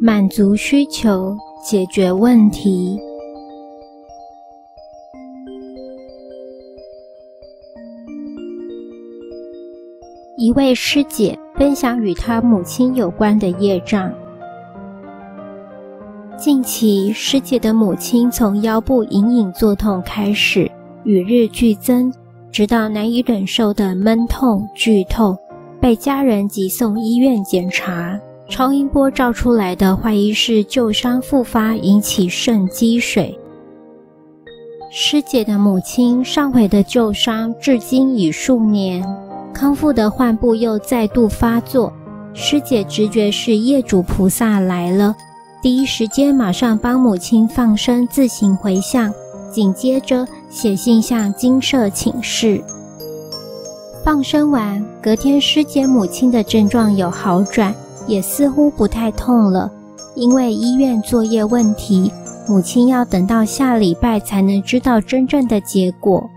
满足需求，解决问题。一位师姐分享与她母亲有关的业障。近期，师姐的母亲从腰部隐隐作痛开始，与日俱增，直到难以忍受的闷痛、剧痛，被家人急送医院检查。超音波照出来的怀疑是旧伤复发引起肾积水。师姐的母亲上回的旧伤至今已数年，康复的患部又再度发作。师姐直觉是业主菩萨来了，第一时间马上帮母亲放生自行回向，紧接着写信向精舍请示。放生完，隔天师姐母亲的症状有好转。也似乎不太痛了，因为医院作业问题，母亲要等到下礼拜才能知道真正的结果。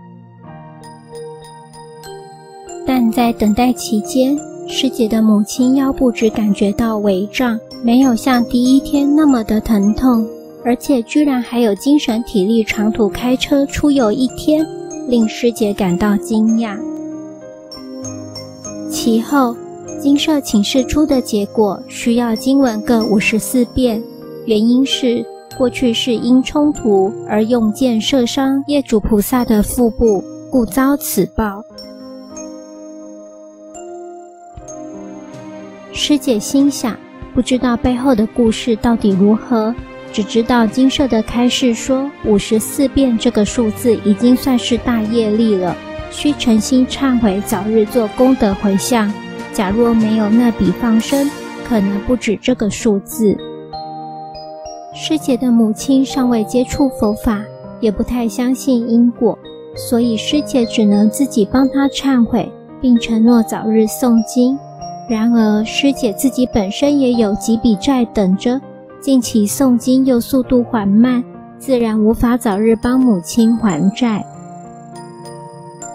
但在等待期间，师姐的母亲腰部只感觉到微胀，没有像第一天那么的疼痛，而且居然还有精神体力长途开车出游一天，令师姐感到惊讶。其后。精舍请示出的结果需要经文各五十四遍，原因是过去是因冲突而用箭射伤业主菩萨的腹部，故遭此报。师姐心想，不知道背后的故事到底如何，只知道精舍的开示说五十四遍这个数字已经算是大业力了，需诚心忏悔，早日做功德回向。假若没有那笔放生，可能不止这个数字。师姐的母亲尚未接触佛法，也不太相信因果，所以师姐只能自己帮她忏悔，并承诺早日诵经。然而，师姐自己本身也有几笔债等着，近期诵经又速度缓慢，自然无法早日帮母亲还债。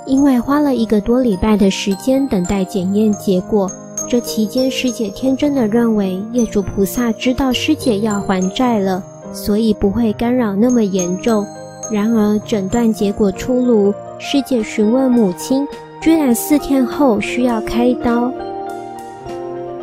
因为花了一个多礼拜的时间等待检验结果，这期间师姐天真的认为业主菩萨知道师姐要还债了，所以不会干扰那么严重。然而诊断结果出炉，师姐询问母亲，居然四天后需要开刀。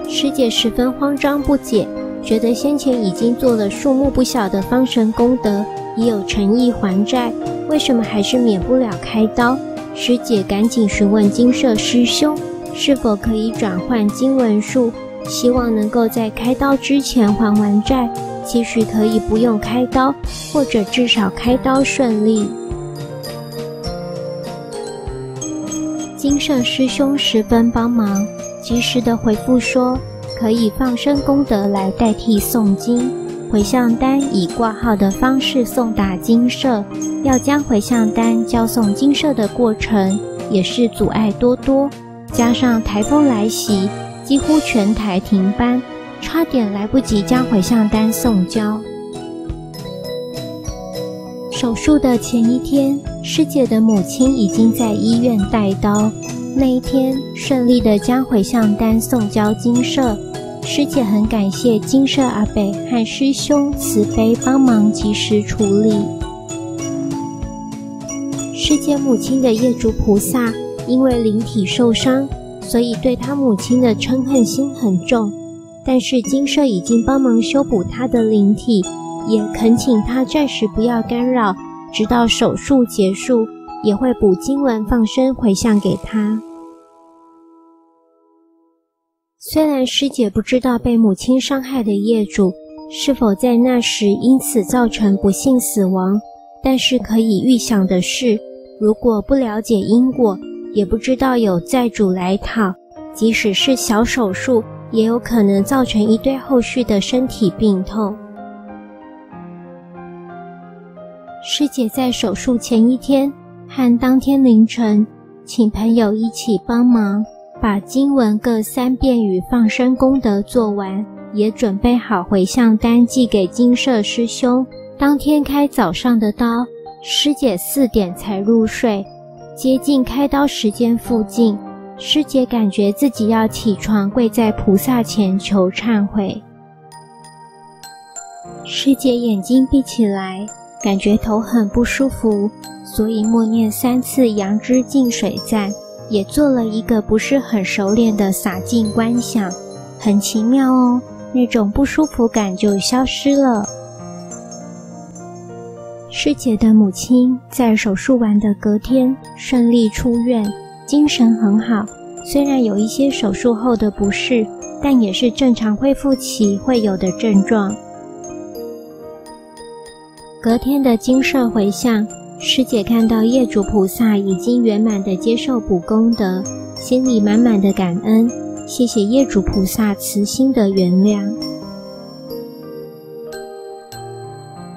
师姐十分慌张不解，觉得先前已经做了数目不小的放生功德，已有诚意还债，为什么还是免不了开刀？师姐赶紧询问精舍师兄，是否可以转换经文术，希望能够在开刀之前还完债，其实可以不用开刀，或者至少开刀顺利。精舍师兄十分帮忙，及时的回复说，可以放生功德来代替诵经。回向单以挂号的方式送达精舍，要将回向单交送精舍的过程也是阻碍多多，加上台风来袭，几乎全台停班，差点来不及将回向单送交。手术的前一天，师姐的母亲已经在医院带刀，那一天顺利的将回向单送交精舍。师姐很感谢精舍阿北和师兄慈悲帮忙及时处理。师姐母亲的业主菩萨因为灵体受伤，所以对他母亲的嗔恨心很重。但是精舍已经帮忙修补他的灵体，也恳请他暂时不要干扰，直到手术结束，也会补经文放生回向给他。虽然师姐不知道被母亲伤害的业主是否在那时因此造成不幸死亡，但是可以预想的是，如果不了解因果，也不知道有债主来讨，即使是小手术，也有可能造成一堆后续的身体病痛。师姐在手术前一天和当天凌晨，请朋友一起帮忙。把经文各三遍与放生功德做完，也准备好回向单寄给精舍师兄。当天开早上的刀，师姐四点才入睡。接近开刀时间附近，师姐感觉自己要起床跪在菩萨前求忏悔。师姐眼睛闭起来，感觉头很不舒服，所以默念三次杨枝净水赞，也做了一个不是很熟练的洒净观想，很奇妙哦，那种不舒服感就消失了。师姐的母亲在手术完的隔天顺利出院，精神很好，虽然有一些手术后的不适，但也是正常恢复期会有的症状。隔天的精舍回向，师姐看到业主菩萨已经圆满的接受补功德，心里满满的感恩，谢谢业主菩萨慈心的原谅。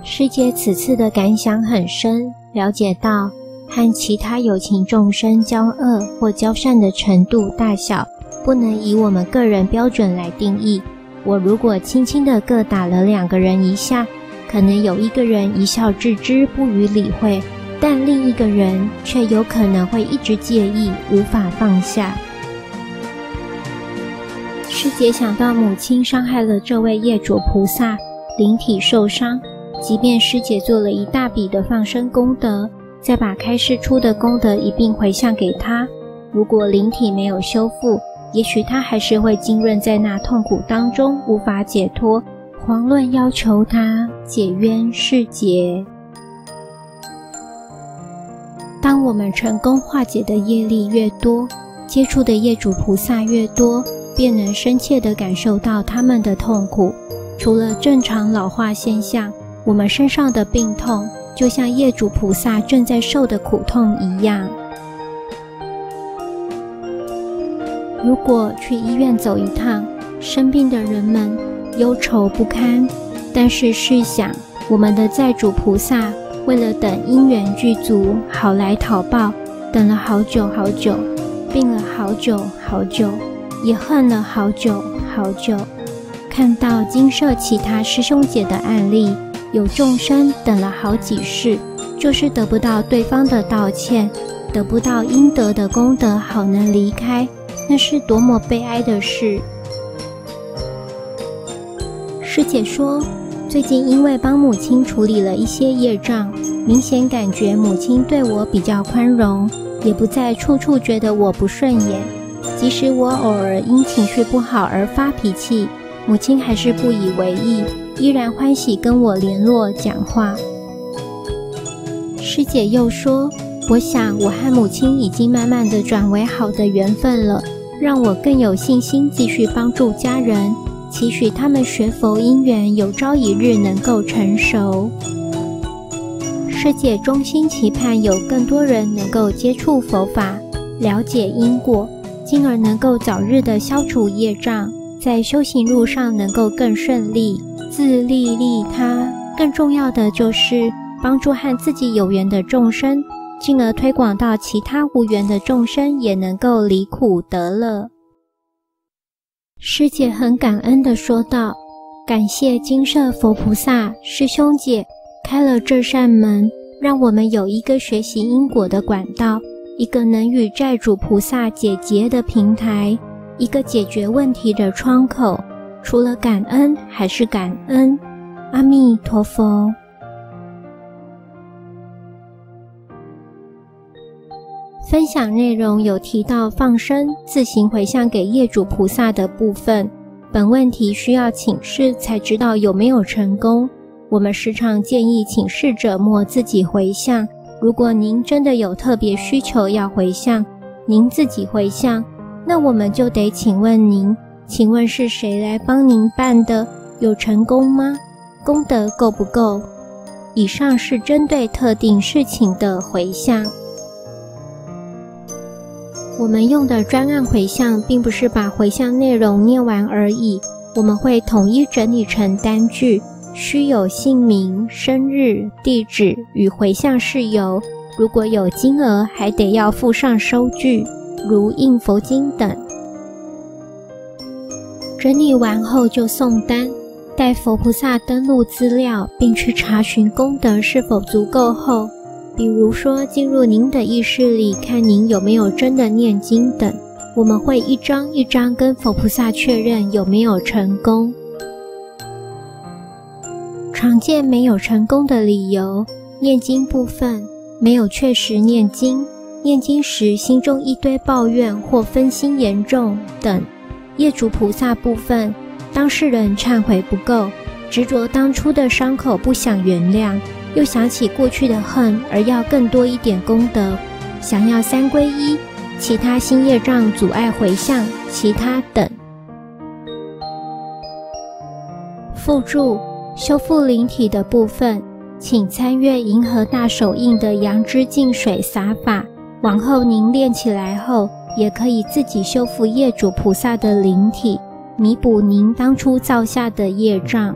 师姐此次的感想很深，了解到和其他有情众生交恶或交善的程度大小，不能以我们个人标准来定义。我如果轻轻的各打了两个人一下，可能有一个人一笑置之，不予理会，但另一个人却有可能会一直介意，无法放下。师姐想到母亲伤害了这位业主菩萨，灵体受伤，即便师姐做了一大笔的放生功德，再把开示出的功德一并回向给他，如果灵体没有修复，也许他还是会浸润在那痛苦当中，无法解脱。狂论要求他解冤释结。当我们成功化解的业力越多，接触的业主菩萨越多，便能深切地感受到他们的痛苦。除了正常老化现象，我们身上的病痛，就像业主菩萨正在受的苦痛一样。如果去医院走一趟，生病的人们。忧愁不堪，但是试想，我们的债主菩萨为了等因缘具足，好来讨报，等了好久好久，病了好久好久，也恨了好久好久。看到精舍其他师兄姐的案例，有众生等了好几世，就是得不到对方的道歉，得不到应得的功德，好能离开，那是多么悲哀的事。师姐说，最近因为帮母亲处理了一些业障，明显感觉母亲对我比较宽容，也不再处处觉得我不顺眼。即使我偶尔因情绪不好而发脾气，母亲还是不以为意，依然欢喜跟我联络讲话。师姐又说，我想我和母亲已经慢慢的转为好的缘分了，让我更有信心继续帮助家人。期许他们学佛因缘有朝一日能够成熟。师姐衷心期盼有更多人能够接触佛法，了解因果，进而能够早日的消除业障，在修行路上能够更顺利，自利利他。更重要的就是帮助和自己有缘的众生，进而推广到其他无缘的众生也能够离苦得乐。师姐很感恩地说道：“感谢金舍佛菩萨师兄姐开了这扇门，让我们有一个学习因果的管道，一个能与债主菩萨解结的平台，一个解决问题的窗口。除了感恩，还是感恩。阿弥陀佛。”分享内容有提到放生自行回向给业主菩萨的部分，本问题需要请示才知道有没有成功。我们时常建议请示者莫自己回向。如果您真的有特别需求要回向，您自己回向，那我们就得请问您，请问是谁来帮您办的？有成功吗？功德够不够？以上是针对特定事情的回向。我们用的专案回向，并不是把回向内容念完而已，我们会统一整理成单句，需有姓名、生日、地址与回向事由。如果有金额，还得要附上收据，如印佛经等。整理完后就送单，待佛菩萨登录资料，并去查询功德是否足够后。比如说，进入您的意识里，看您有没有真的念经等，我们会一张一张跟佛菩萨确认有没有成功。常见没有成功的理由：念经部分没有确实念经，念经时心中一堆抱怨或分心严重等；业主菩萨部分，当事人忏悔不够，执着当初的伤口不想原谅，又想起过去的恨而要更多一点功德，想要三皈依，其他新业障阻碍回向，其他等。附注。修复灵体的部分，请参阅银河大手印的阳之净水洒法。往后您练起来后，也可以自己修复业主菩萨的灵体，弥补您当初造下的业障。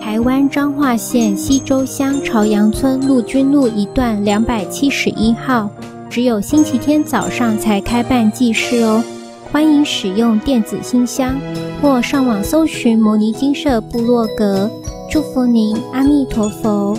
台湾彰化县溪州乡朝阳村陆军路一段两百七十一号，只有星期天早上才开办祭事哦。欢迎使用电子信箱或上网搜寻摩尼金舍部落格，祝福您，阿弥陀佛。